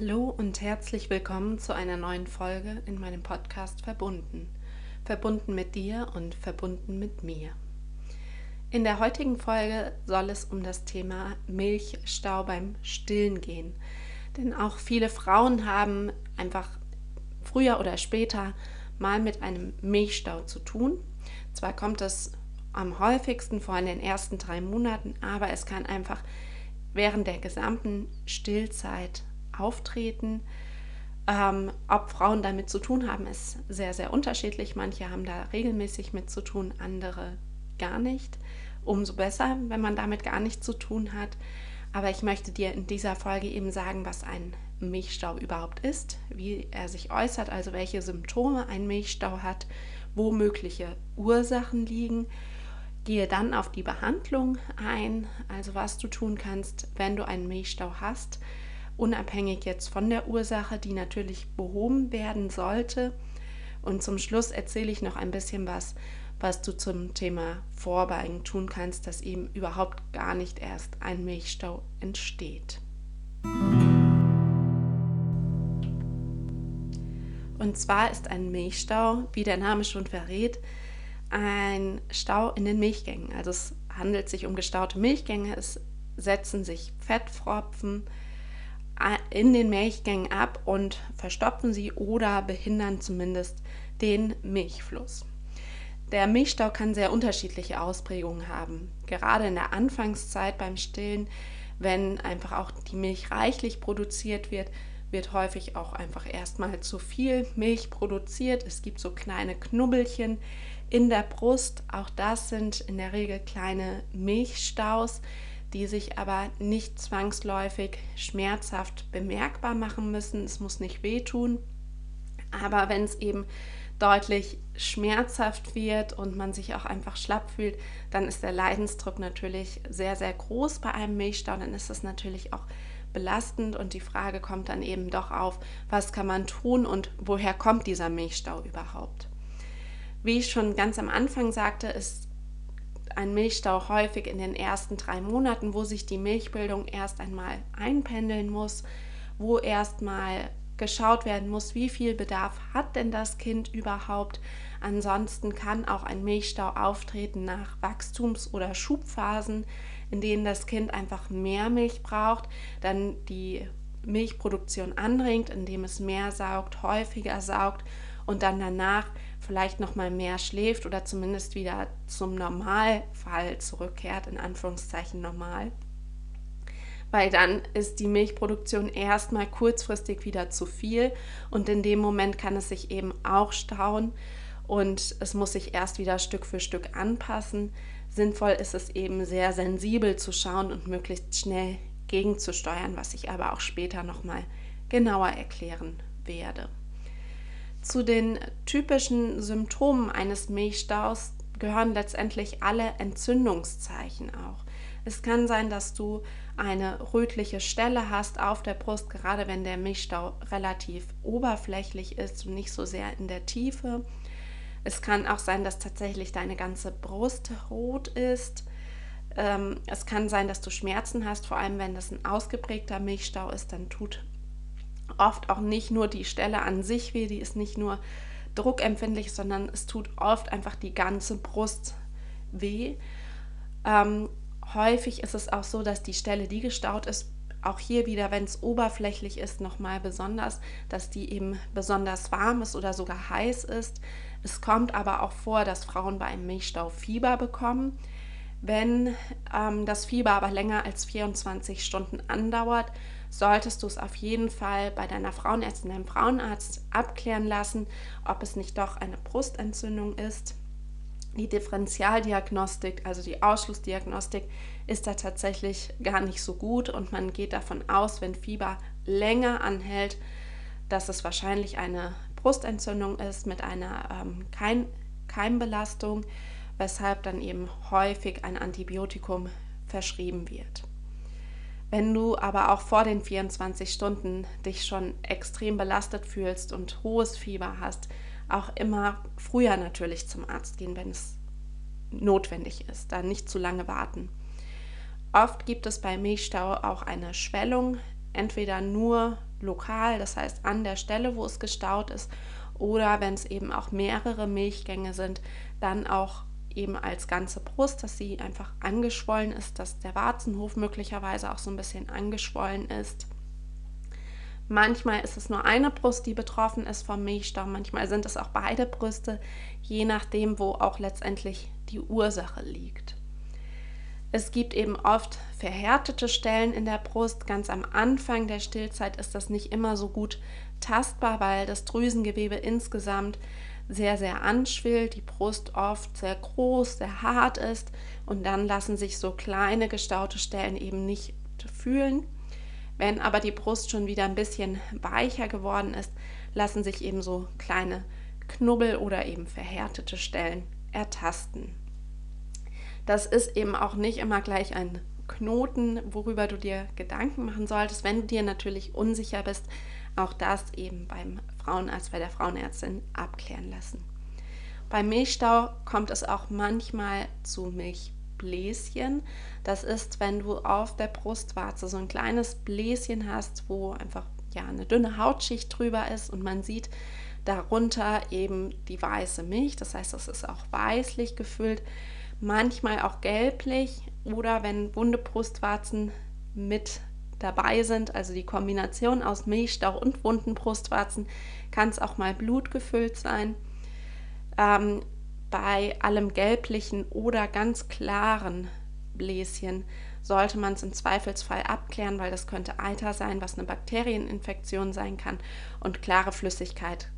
Hallo und herzlich willkommen zu einer neuen Folge in meinem Podcast Verbunden. Verbunden mit dir und verbunden mit mir. In der heutigen Folge soll es um das Thema Milchstau beim Stillen gehen. Denn auch viele Frauen haben einfach früher oder später mal mit einem Milchstau zu tun. Zwar kommt es am häufigsten vor in den ersten drei Monaten, aber es kann einfach während der gesamten Stillzeit auftreten. Ähm, ob Frauen damit zu tun haben, ist sehr, sehr unterschiedlich. Manche haben da regelmäßig mit zu tun, andere gar nicht. Umso besser, wenn man damit gar nichts zu tun hat. Aber ich möchte dir in dieser Folge eben sagen, was ein Milchstau überhaupt ist, wie er sich äußert, also welche Symptome ein Milchstau hat, wo mögliche Ursachen liegen. Gehe dann auf die Behandlung ein, also was du tun kannst, wenn du einen Milchstau hast unabhängig jetzt von der Ursache, die natürlich behoben werden sollte. Und zum Schluss erzähle ich noch ein bisschen was, was du zum Thema Vorbeugen tun kannst, dass eben überhaupt gar nicht erst ein Milchstau entsteht. Und zwar ist ein Milchstau, wie der Name schon verrät, ein Stau in den Milchgängen. Also es handelt sich um gestaute Milchgänge, es setzen sich Fettpfropfen, in den Milchgängen ab und verstopfen sie oder behindern zumindest den Milchfluss. Der Milchstau kann sehr unterschiedliche Ausprägungen haben. Gerade in der Anfangszeit beim Stillen, wenn einfach auch die Milch reichlich produziert wird, wird häufig auch einfach erstmal zu viel Milch produziert. Es gibt so kleine Knubbelchen in der Brust. Auch das sind in der Regel kleine Milchstaus die sich aber nicht zwangsläufig schmerzhaft bemerkbar machen müssen. Es muss nicht wehtun, aber wenn es eben deutlich schmerzhaft wird und man sich auch einfach schlapp fühlt, dann ist der Leidensdruck natürlich sehr, sehr groß bei einem Milchstau. Dann ist es natürlich auch belastend und die Frage kommt dann eben doch auf, was kann man tun und woher kommt dieser Milchstau überhaupt? Wie ich schon ganz am Anfang sagte, ist ein Milchstau häufig in den ersten drei Monaten, wo sich die Milchbildung erst einmal einpendeln muss, wo erstmal geschaut werden muss, wie viel Bedarf hat denn das Kind überhaupt. Ansonsten kann auch ein Milchstau auftreten nach Wachstums- oder Schubphasen, in denen das Kind einfach mehr Milch braucht, dann die Milchproduktion anringt, indem es mehr saugt, häufiger saugt und dann danach vielleicht noch mal mehr schläft oder zumindest wieder zum Normalfall zurückkehrt, in Anführungszeichen normal. Weil dann ist die Milchproduktion erstmal kurzfristig wieder zu viel und in dem Moment kann es sich eben auch stauen und es muss sich erst wieder Stück für Stück anpassen. Sinnvoll ist es eben sehr sensibel zu schauen und möglichst schnell gegenzusteuern, was ich aber auch später noch mal genauer erklären werde. Zu den typischen Symptomen eines Milchstaus gehören letztendlich alle Entzündungszeichen auch. Es kann sein, dass du eine rötliche Stelle hast auf der Brust, gerade wenn der Milchstau relativ oberflächlich ist und nicht so sehr in der Tiefe. Es kann auch sein, dass tatsächlich deine ganze Brust rot ist. Ähm, es kann sein, dass du Schmerzen hast, vor allem wenn das ein ausgeprägter Milchstau ist, dann tut oft auch nicht nur die Stelle an sich weh, die ist nicht nur druckempfindlich, sondern es tut oft einfach die ganze Brust weh. Ähm, häufig ist es auch so, dass die Stelle, die gestaut ist, auch hier wieder, wenn es oberflächlich ist, nochmal besonders, dass die eben besonders warm ist oder sogar heiß ist. Es kommt aber auch vor, dass Frauen bei einem Milchstau Fieber bekommen. Wenn ähm, das Fieber aber länger als 24 Stunden andauert, solltest du es auf jeden Fall bei deiner Frauenärztin, deinem Frauenarzt abklären lassen, ob es nicht doch eine Brustentzündung ist. Die Differentialdiagnostik, also die Ausschlussdiagnostik, ist da tatsächlich gar nicht so gut und man geht davon aus, wenn Fieber länger anhält, dass es wahrscheinlich eine Brustentzündung ist mit einer ähm, Keim Keimbelastung, weshalb dann eben häufig ein Antibiotikum verschrieben wird. Wenn du aber auch vor den 24 Stunden dich schon extrem belastet fühlst und hohes Fieber hast, auch immer früher natürlich zum Arzt gehen, wenn es notwendig ist, dann nicht zu lange warten. Oft gibt es bei Milchstau auch eine Schwellung, entweder nur lokal, das heißt an der Stelle, wo es gestaut ist, oder wenn es eben auch mehrere Milchgänge sind, dann auch eben als ganze Brust, dass sie einfach angeschwollen ist, dass der Warzenhof möglicherweise auch so ein bisschen angeschwollen ist. Manchmal ist es nur eine Brust, die betroffen ist vom Milchstau, manchmal sind es auch beide Brüste, je nachdem, wo auch letztendlich die Ursache liegt. Es gibt eben oft verhärtete Stellen in der Brust. Ganz am Anfang der Stillzeit ist das nicht immer so gut tastbar, weil das Drüsengewebe insgesamt sehr, sehr anschwillt, die Brust oft sehr groß, sehr hart ist und dann lassen sich so kleine gestaute Stellen eben nicht fühlen. Wenn aber die Brust schon wieder ein bisschen weicher geworden ist, lassen sich eben so kleine Knubbel oder eben verhärtete Stellen ertasten. Das ist eben auch nicht immer gleich ein Knoten, worüber du dir Gedanken machen solltest. Wenn du dir natürlich unsicher bist, auch das eben beim Frauenarzt, bei der Frauenärztin abklären lassen. Beim Milchstau kommt es auch manchmal zu Milchbläschen. Das ist, wenn du auf der Brustwarze so ein kleines Bläschen hast, wo einfach ja eine dünne Hautschicht drüber ist und man sieht darunter eben die weiße Milch. Das heißt, es ist auch weißlich gefüllt manchmal auch gelblich oder wenn wunde Brustwarzen mit dabei sind, also die Kombination aus Milchstau und wunden Brustwarzen, kann es auch mal blutgefüllt sein. Ähm, bei allem gelblichen oder ganz klaren Bläschen sollte man es im Zweifelsfall abklären, weil das könnte Eiter sein, was eine Bakterieninfektion sein kann. Und klare Flüssigkeit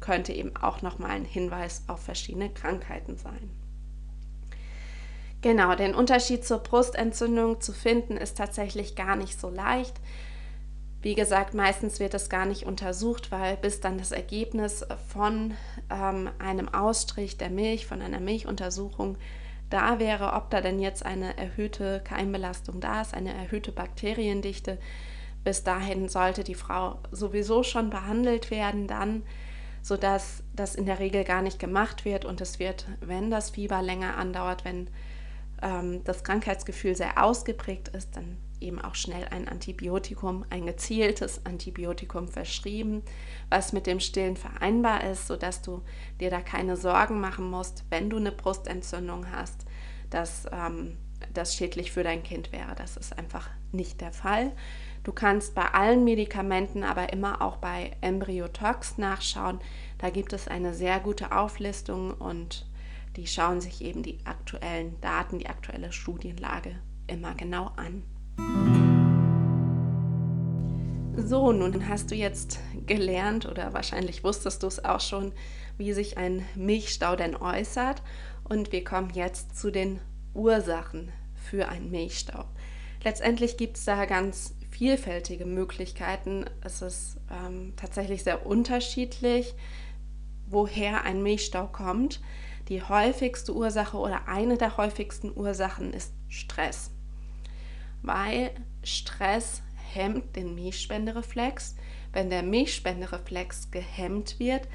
könnte eben auch nochmal ein Hinweis auf verschiedene Krankheiten sein. Genau, den Unterschied zur Brustentzündung zu finden ist tatsächlich gar nicht so leicht. Wie gesagt, meistens wird es gar nicht untersucht, weil bis dann das Ergebnis von ähm, einem Ausstrich der Milch, von einer Milchuntersuchung da wäre, ob da denn jetzt eine erhöhte Keimbelastung da ist, eine erhöhte Bakteriendichte. Bis dahin sollte die Frau sowieso schon behandelt werden, dann, sodass das in der Regel gar nicht gemacht wird und es wird, wenn das Fieber länger andauert, wenn ähm, das Krankheitsgefühl sehr ausgeprägt ist, dann eben auch schnell ein Antibiotikum, ein gezieltes Antibiotikum verschrieben, was mit dem Stillen vereinbar ist, sodass du dir da keine Sorgen machen musst, wenn du eine Brustentzündung hast, dass ähm, das schädlich für dein Kind wäre. Das ist einfach nicht der Fall. Du kannst bei allen Medikamenten, aber immer auch bei Embryotox nachschauen. Da gibt es eine sehr gute Auflistung und die schauen sich eben die aktuellen Daten, die aktuelle Studienlage immer genau an. So, nun hast du jetzt gelernt oder wahrscheinlich wusstest du es auch schon, wie sich ein Milchstau denn äußert. Und wir kommen jetzt zu den Ursachen für einen Milchstau. Letztendlich gibt es da ganz vielfältige Möglichkeiten. Es ist ähm, tatsächlich sehr unterschiedlich, woher ein Milchstau kommt. Die häufigste Ursache oder eine der häufigsten Ursachen ist Stress, weil Stress hemmt den Milchspendereflex. Wenn der Milchspendereflex gehemmt wird,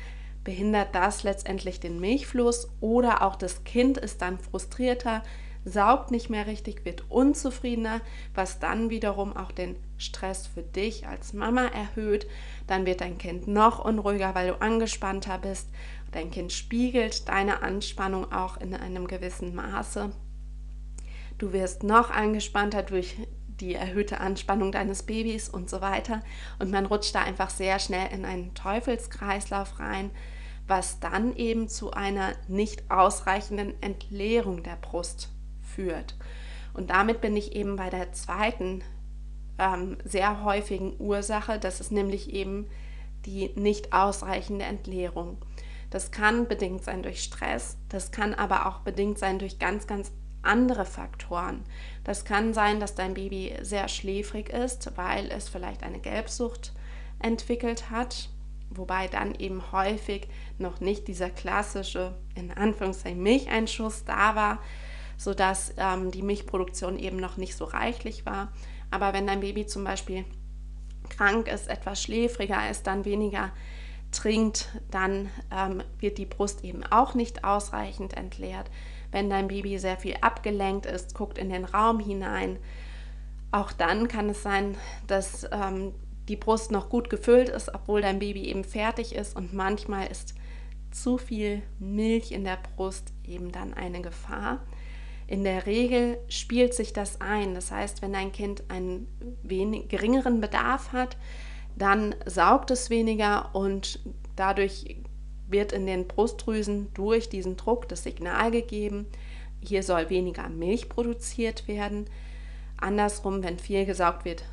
behindert das letztendlich den Milchfluss oder auch das Kind ist dann frustrierter, saugt nicht mehr richtig, wird unzufriedener, was dann wiederum auch den Stress für dich als Mama erhöht. Dann wird dein Kind noch unruhiger, weil du angespannter bist Dein Kind spiegelt deine Anspannung auch in einem gewissen Maße. Du wirst noch angespannter durch die erhöhte Anspannung deines Babys und so weiter. Und man rutscht da einfach sehr schnell in einen Teufelskreislauf rein, was dann eben zu einer nicht ausreichenden Entleerung der Brust führt. Und damit bin ich eben bei der zweiten ähm, sehr häufigen Ursache, das ist nämlich eben die nicht ausreichende Entleerung. Das kann bedingt sein durch Stress, das kann aber auch bedingt sein durch ganz, ganz andere Faktoren. Das kann sein, dass dein Baby sehr schläfrig ist, weil es vielleicht eine Gelbsucht entwickelt hat, wobei dann eben häufig noch nicht dieser klassische, in Anführungszeichen, Milcheinschuss da war, sodass ähm, die Milchproduktion eben noch nicht so reichlich war. Aber wenn dein Baby zum Beispiel krank ist, etwas schläfriger ist, dann weniger trinkt, dann ähm, wird die Brust eben auch nicht ausreichend entleert. Wenn dein Baby sehr viel abgelenkt ist, guckt in den Raum hinein. Auch dann kann es sein, dass ähm, die Brust noch gut gefüllt ist, obwohl dein Baby eben fertig ist und manchmal ist zu viel Milch in der Brust eben dann eine Gefahr. In der Regel spielt sich das ein. Das heißt, wenn dein Kind einen wenig, geringeren Bedarf hat, dann saugt es weniger und dadurch wird in den Brustdrüsen durch diesen Druck das Signal gegeben, hier soll weniger Milch produziert werden. Andersrum, wenn viel gesaugt wird,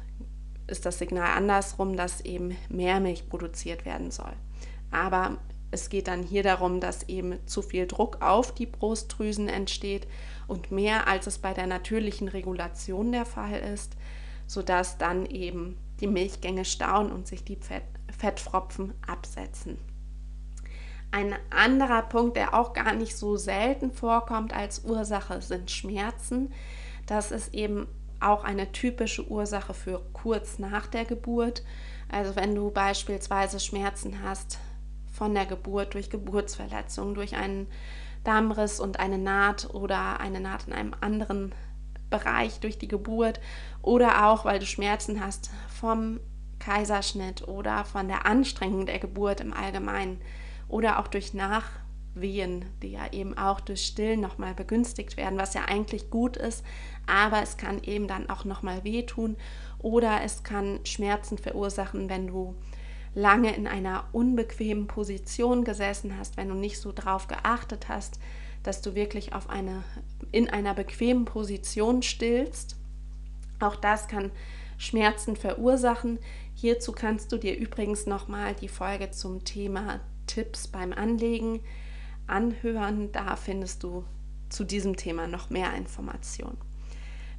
ist das Signal andersrum, dass eben mehr Milch produziert werden soll. Aber es geht dann hier darum, dass eben zu viel Druck auf die Brustdrüsen entsteht und mehr als es bei der natürlichen Regulation der Fall ist, sodass dann eben die Milchgänge stauen und sich die Fett, Fettfropfen absetzen. Ein anderer Punkt, der auch gar nicht so selten vorkommt als Ursache, sind Schmerzen. Das ist eben auch eine typische Ursache für kurz nach der Geburt. Also wenn du beispielsweise Schmerzen hast von der Geburt durch Geburtsverletzung, durch einen Darmriss und eine Naht oder eine Naht in einem anderen Bereich durch die Geburt oder auch weil du Schmerzen hast vom Kaiserschnitt oder von der Anstrengung der Geburt im Allgemeinen oder auch durch Nachwehen, die ja eben auch durch Stillen nochmal begünstigt werden, was ja eigentlich gut ist, aber es kann eben dann auch nochmal wehtun oder es kann Schmerzen verursachen, wenn du lange in einer unbequemen Position gesessen hast, wenn du nicht so drauf geachtet hast, dass du wirklich auf eine, in einer bequemen Position stillst. Auch das kann Schmerzen verursachen. Hierzu kannst du dir übrigens nochmal die Folge zum Thema Tipps beim Anlegen anhören. Da findest du zu diesem Thema noch mehr Informationen.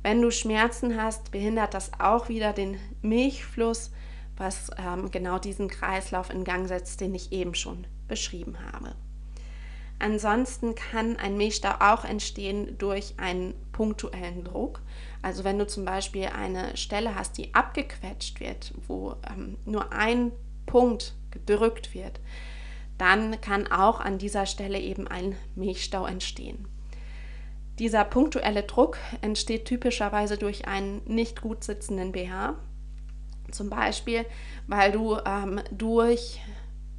Wenn du Schmerzen hast, behindert das auch wieder den Milchfluss was ähm, genau diesen Kreislauf in Gang setzt, den ich eben schon beschrieben habe. Ansonsten kann ein Milchstau auch entstehen durch einen punktuellen Druck. Also wenn du zum Beispiel eine Stelle hast, die abgequetscht wird, wo ähm, nur ein Punkt gedrückt wird, dann kann auch an dieser Stelle eben ein Milchstau entstehen. Dieser punktuelle Druck entsteht typischerweise durch einen nicht gut sitzenden BH, zum Beispiel, weil du ähm, durch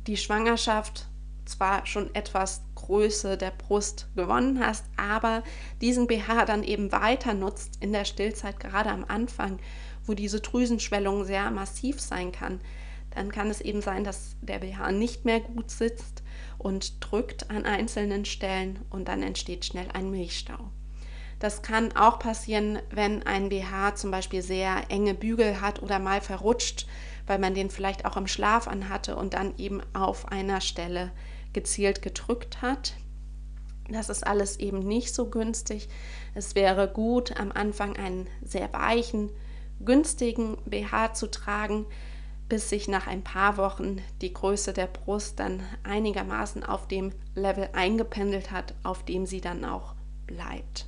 die Schwangerschaft zwar schon etwas Größe der Brust gewonnen hast, aber diesen BH dann eben weiter nutzt in der Stillzeit, gerade am Anfang, wo diese Drüsenschwellung sehr massiv sein kann, dann kann es eben sein, dass der BH nicht mehr gut sitzt und drückt an einzelnen Stellen und dann entsteht schnell ein Milchstau. Das kann auch passieren, wenn ein BH zum Beispiel sehr enge Bügel hat oder mal verrutscht, weil man den vielleicht auch im Schlaf anhatte und dann eben auf einer Stelle gezielt gedrückt hat. Das ist alles eben nicht so günstig. Es wäre gut, am Anfang einen sehr weichen, günstigen BH zu tragen, bis sich nach ein paar Wochen die Größe der Brust dann einigermaßen auf dem Level eingependelt hat, auf dem sie dann auch bleibt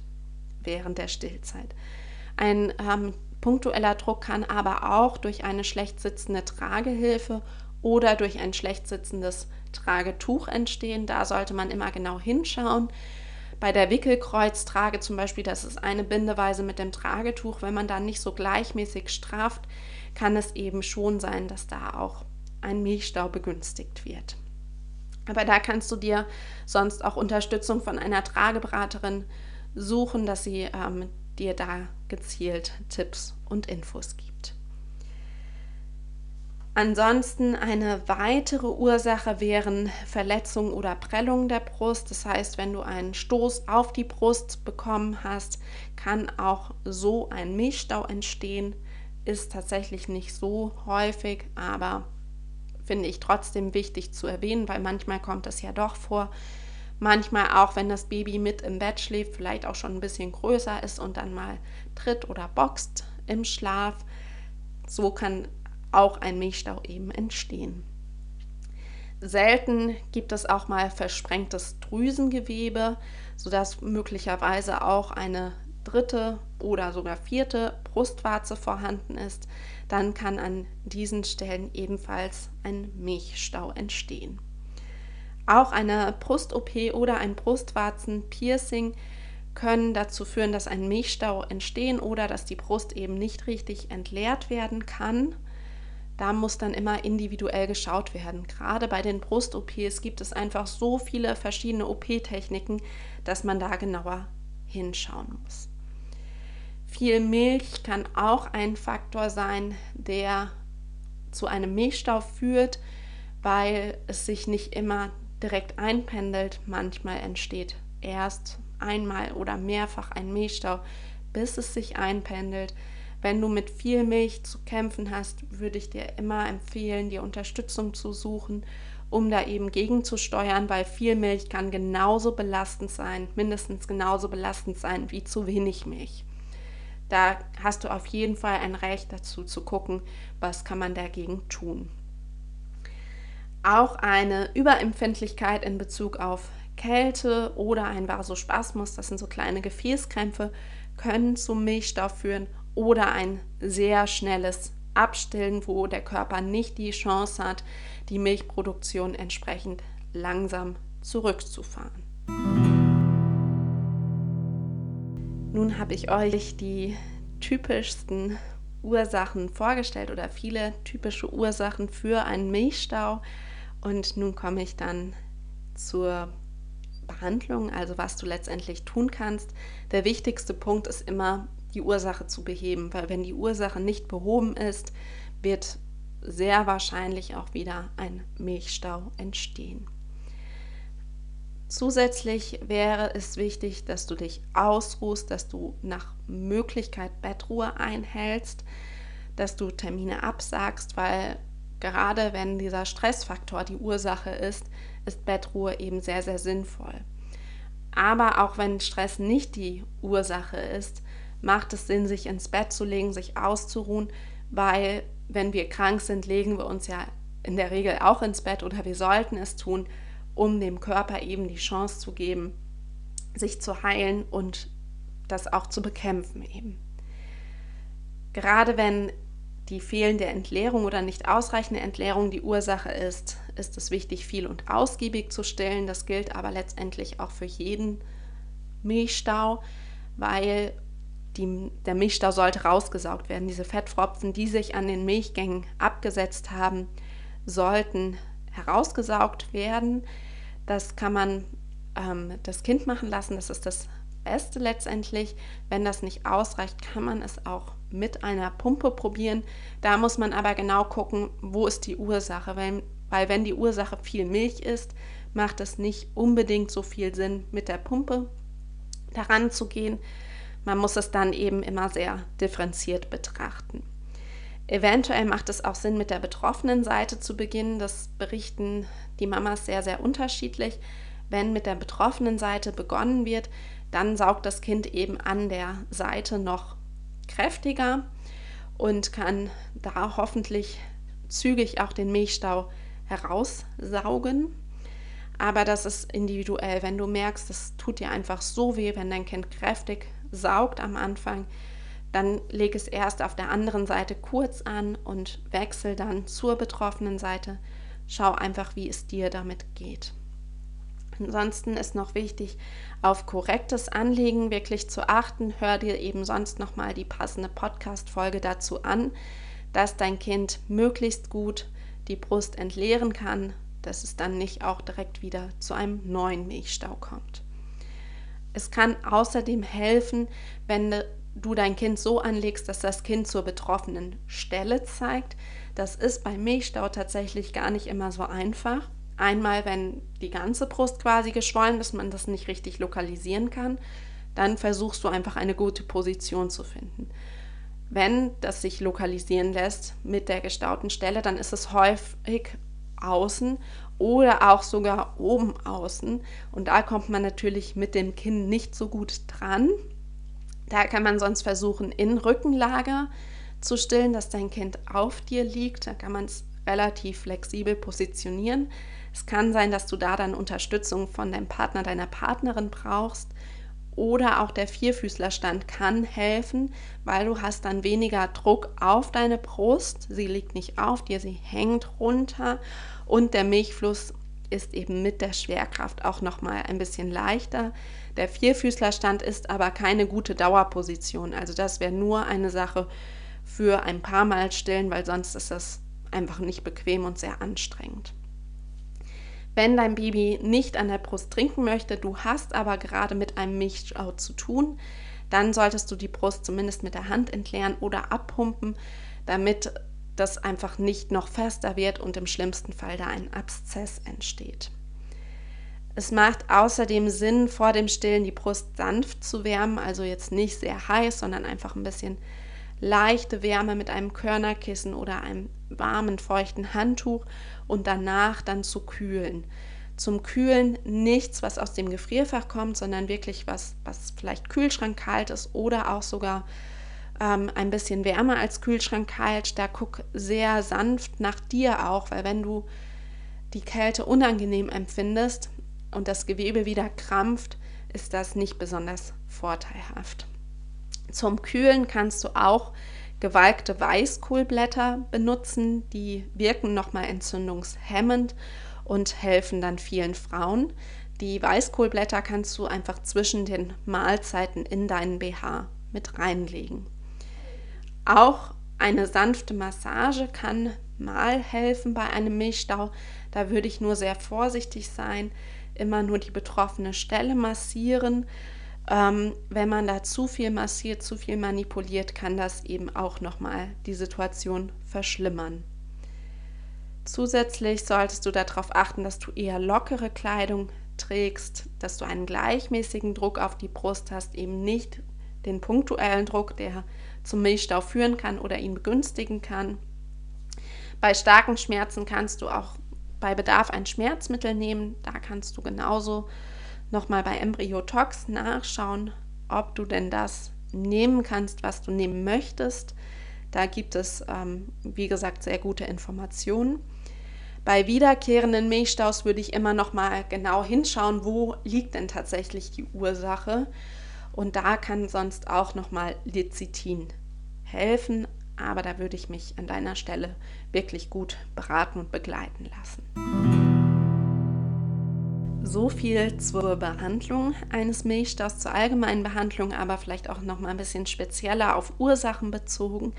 während der Stillzeit. Ein ähm, punktueller Druck kann aber auch durch eine schlecht sitzende Tragehilfe oder durch ein schlecht sitzendes Tragetuch entstehen. Da sollte man immer genau hinschauen. Bei der Wickelkreuztrage zum Beispiel, das ist eine Bindeweise mit dem Tragetuch, wenn man da nicht so gleichmäßig strafft, kann es eben schon sein, dass da auch ein Milchstau begünstigt wird. Aber da kannst du dir sonst auch Unterstützung von einer Trageberaterin suchen, dass sie ähm, dir da gezielt Tipps und Infos gibt. Ansonsten eine weitere Ursache wären Verletzungen oder Prellungen der Brust. Das heißt, wenn du einen Stoß auf die Brust bekommen hast, kann auch so ein Milchstau entstehen. Ist tatsächlich nicht so häufig, aber finde ich trotzdem wichtig zu erwähnen, weil manchmal kommt es ja doch vor, Manchmal auch, wenn das Baby mit im Bett schläft, vielleicht auch schon ein bisschen größer ist und dann mal tritt oder boxt im Schlaf. So kann auch ein Milchstau eben entstehen. Selten gibt es auch mal versprengtes Drüsengewebe, sodass möglicherweise auch eine dritte oder sogar vierte Brustwarze vorhanden ist. Dann kann an diesen Stellen ebenfalls ein Milchstau entstehen. Auch eine Brust-OP oder ein Brustwarzen-Piercing können dazu führen, dass ein Milchstau entstehen oder dass die Brust eben nicht richtig entleert werden kann. Da muss dann immer individuell geschaut werden. Gerade bei den Brust-OPs gibt es einfach so viele verschiedene OP-Techniken, dass man da genauer hinschauen muss. Viel Milch kann auch ein Faktor sein, der zu einem Milchstau führt, weil es sich nicht immer direkt einpendelt. Manchmal entsteht erst einmal oder mehrfach ein Milchstau, bis es sich einpendelt. Wenn du mit viel Milch zu kämpfen hast, würde ich dir immer empfehlen, dir Unterstützung zu suchen, um da eben gegenzusteuern, weil viel Milch kann genauso belastend sein, mindestens genauso belastend sein wie zu wenig Milch. Da hast du auf jeden Fall ein Recht dazu zu gucken, was kann man dagegen tun. Auch eine Überempfindlichkeit in Bezug auf Kälte oder ein Vasospasmus, das sind so kleine Gefäßkrämpfe, können zum Milchstau führen oder ein sehr schnelles Abstillen, wo der Körper nicht die Chance hat, die Milchproduktion entsprechend langsam zurückzufahren. Nun habe ich euch die typischsten Ursachen vorgestellt oder viele typische Ursachen für einen Milchstau. Und nun komme ich dann zur Behandlung, also was du letztendlich tun kannst. Der wichtigste Punkt ist immer, die Ursache zu beheben, weil wenn die Ursache nicht behoben ist, wird sehr wahrscheinlich auch wieder ein Milchstau entstehen. Zusätzlich wäre es wichtig, dass du dich ausruhst, dass du nach Möglichkeit Bettruhe einhältst, dass du Termine absagst, weil gerade wenn dieser Stressfaktor die Ursache ist, ist Bettruhe eben sehr, sehr sinnvoll. Aber auch wenn Stress nicht die Ursache ist, macht es Sinn, sich ins Bett zu legen, sich auszuruhen, weil wenn wir krank sind, legen wir uns ja in der Regel auch ins Bett oder wir sollten es tun, um dem Körper eben die Chance zu geben, sich zu heilen und das auch zu bekämpfen eben. Gerade wenn die fehlende Entleerung oder nicht ausreichende Entleerung die Ursache ist, ist es wichtig, viel und ausgiebig zu stillen. Das gilt aber letztendlich auch für jeden Milchstau, weil die, der Milchstau sollte rausgesaugt werden. Diese Fettfropfen, die sich an den Milchgängen abgesetzt haben, sollten herausgesaugt werden. Das kann man ähm, das Kind machen lassen. Das ist das Beste letztendlich. Wenn das nicht ausreicht, kann man es auch mit einer Pumpe probieren. Da muss man aber genau gucken, wo ist die Ursache. Weil, weil wenn die Ursache viel Milch ist, macht es nicht unbedingt so viel Sinn, mit der Pumpe daran zu gehen. Man muss es dann eben immer sehr differenziert betrachten. Eventuell macht es auch Sinn, mit der betroffenen Seite zu beginnen. Das berichten die Mamas sehr, sehr unterschiedlich. Wenn mit der betroffenen Seite begonnen wird, dann saugt das Kind eben an der Seite noch kräftiger und kann da hoffentlich zügig auch den Milchstau heraussaugen. Aber das ist individuell. Wenn du merkst, es tut dir einfach so weh, wenn dein Kind kräftig saugt am Anfang, dann leg es erst auf der anderen Seite kurz an und wechsel dann zur betroffenen Seite. Schau einfach, wie es dir damit geht. Ansonsten ist noch wichtig, auf korrektes Anliegen wirklich zu achten. Hör dir eben sonst nochmal die passende Podcast-Folge dazu an, dass dein Kind möglichst gut die Brust entleeren kann, dass es dann nicht auch direkt wieder zu einem neuen Milchstau kommt. Es kann außerdem helfen, wenn du dein Kind so anlegst, dass das Kind zur betroffenen Stelle zeigt. Das ist bei Milchstau tatsächlich gar nicht immer so einfach. Einmal, wenn die ganze Brust quasi geschwollen ist, man das nicht richtig lokalisieren kann, dann versuchst du einfach eine gute Position zu finden. Wenn das sich lokalisieren lässt mit der gestauten Stelle, dann ist es häufig außen oder auch sogar oben außen. Und da kommt man natürlich mit dem Kinn nicht so gut dran. Da kann man sonst versuchen, in Rückenlage zu stillen, dass dein Kind auf dir liegt. Da kann man es relativ flexibel positionieren. Es kann sein, dass du da dann Unterstützung von deinem Partner, deiner Partnerin brauchst. Oder auch der Vierfüßlerstand kann helfen, weil du hast dann weniger Druck auf deine Brust. Sie liegt nicht auf dir, sie hängt runter und der Milchfluss ist eben mit der Schwerkraft auch noch mal ein bisschen leichter. Der Vierfüßlerstand ist aber keine gute Dauerposition. Also das wäre nur eine Sache für ein paar Mal stillen, weil sonst ist das einfach nicht bequem und sehr anstrengend. Wenn dein Baby nicht an der Brust trinken möchte, du hast aber gerade mit einem Milchstau zu tun, dann solltest du die Brust zumindest mit der Hand entleeren oder abpumpen, damit das einfach nicht noch fester wird und im schlimmsten Fall da ein Abszess entsteht. Es macht außerdem Sinn, vor dem Stillen die Brust sanft zu wärmen, also jetzt nicht sehr heiß, sondern einfach ein bisschen leichte Wärme mit einem Körnerkissen oder einem warmen, feuchten Handtuch und danach dann zu kühlen. Zum Kühlen nichts, was aus dem Gefrierfach kommt, sondern wirklich was, was vielleicht kühlschrankkalt ist oder auch sogar ähm, ein bisschen wärmer als kühlschrankkalt. Da guck sehr sanft nach dir auch, weil wenn du die Kälte unangenehm empfindest, und das Gewebe wieder krampft, ist das nicht besonders vorteilhaft. Zum Kühlen kannst du auch gewalkte Weißkohlblätter benutzen, die wirken nochmal entzündungshemmend und helfen dann vielen Frauen. Die Weißkohlblätter kannst du einfach zwischen den Mahlzeiten in deinen BH mit reinlegen. Auch eine sanfte Massage kann mal helfen bei einem Milchstau. Da würde ich nur sehr vorsichtig sein, immer nur die betroffene Stelle massieren. Ähm, wenn man da zu viel massiert, zu viel manipuliert, kann das eben auch nochmal die Situation verschlimmern. Zusätzlich solltest du darauf achten, dass du eher lockere Kleidung trägst, dass du einen gleichmäßigen Druck auf die Brust hast, eben nicht den punktuellen Druck, der zum Milchstau führen kann oder ihn begünstigen kann. Bei starken Schmerzen kannst du auch bei Bedarf ein Schmerzmittel nehmen. Da kannst du genauso nochmal bei Embryotox nachschauen, ob du denn das nehmen kannst, was du nehmen möchtest. Da gibt es, ähm, wie gesagt, sehr gute Informationen. Bei wiederkehrenden Milchstaus würde ich immer noch mal genau hinschauen, wo liegt denn tatsächlich die Ursache. Und da kann sonst auch noch mal Lecithin helfen, aber da würde ich mich an deiner Stelle wirklich gut beraten und begleiten lassen. So viel zur Behandlung eines Milchstaus, zur allgemeinen Behandlung, aber vielleicht auch noch mal ein bisschen spezieller auf Ursachen bezogen.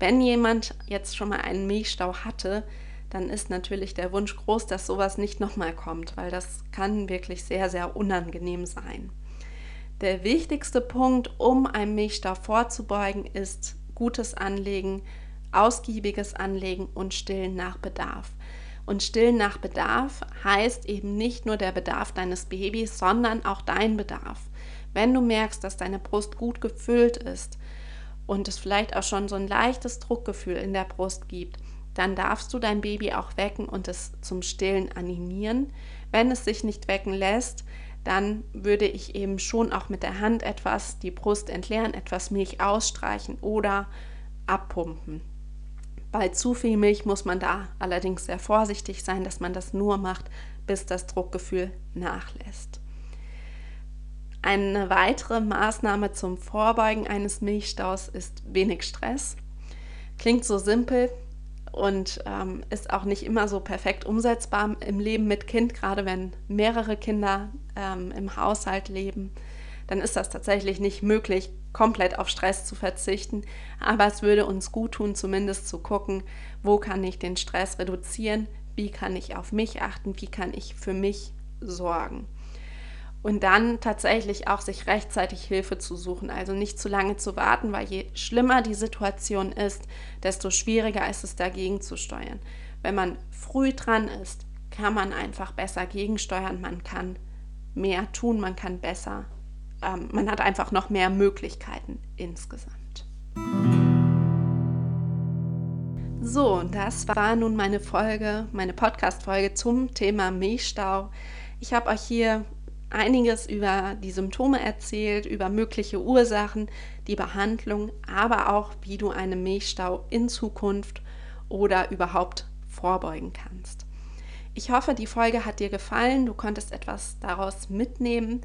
Wenn jemand jetzt schon mal einen Milchstau hatte, dann ist natürlich der Wunsch groß, dass sowas nicht nochmal kommt, weil das kann wirklich sehr, sehr unangenehm sein. Der wichtigste Punkt, um einem Milchstau vorzubeugen, ist gutes Anlegen, ausgiebiges Anlegen und Stillen nach Bedarf. Und Stillen nach Bedarf heißt eben nicht nur der Bedarf deines Babys, sondern auch dein Bedarf. Wenn du merkst, dass deine Brust gut gefüllt ist und es vielleicht auch schon so ein leichtes Druckgefühl in der Brust gibt, dann darfst du dein Baby auch wecken und es zum Stillen animieren. Wenn es sich nicht wecken lässt, dann würde ich eben schon auch mit der Hand etwas die Brust entleeren, etwas Milch ausstreichen oder abpumpen. Bei zu viel Milch muss man da allerdings sehr vorsichtig sein, dass man das nur macht, bis das Druckgefühl nachlässt. Eine weitere Maßnahme zum Vorbeugen eines Milchstaus ist wenig Stress. Klingt so simpel, und ähm, ist auch nicht immer so perfekt umsetzbar im Leben mit Kind, gerade wenn mehrere Kinder ähm, im Haushalt leben. Dann ist das tatsächlich nicht möglich, komplett auf Stress zu verzichten. Aber es würde uns gut tun, zumindest zu gucken, wo kann ich den Stress reduzieren, wie kann ich auf mich achten, wie kann ich für mich sorgen und dann tatsächlich auch sich rechtzeitig Hilfe zu suchen. Also nicht zu lange zu warten, weil je schlimmer die Situation ist, desto schwieriger ist es dagegen zu steuern. Wenn man früh dran ist, kann man einfach besser gegensteuern, man kann mehr tun, man kann besser, ähm, man hat einfach noch mehr Möglichkeiten insgesamt. So, das war nun meine Folge, meine Podcast-Folge zum Thema Milchstau. Ich habe euch hier einiges über die Symptome erzählt, über mögliche Ursachen, die Behandlung, aber auch, wie du einem Milchstau in Zukunft oder überhaupt vorbeugen kannst. Ich hoffe, die Folge hat dir gefallen, du konntest etwas daraus mitnehmen.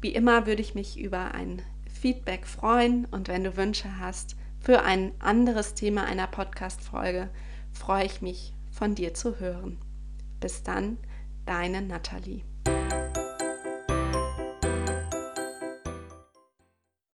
Wie immer würde ich mich über ein Feedback freuen und wenn du Wünsche hast für ein anderes Thema einer Podcast-Folge, freue ich mich von dir zu hören. Bis dann, deine Nathalie.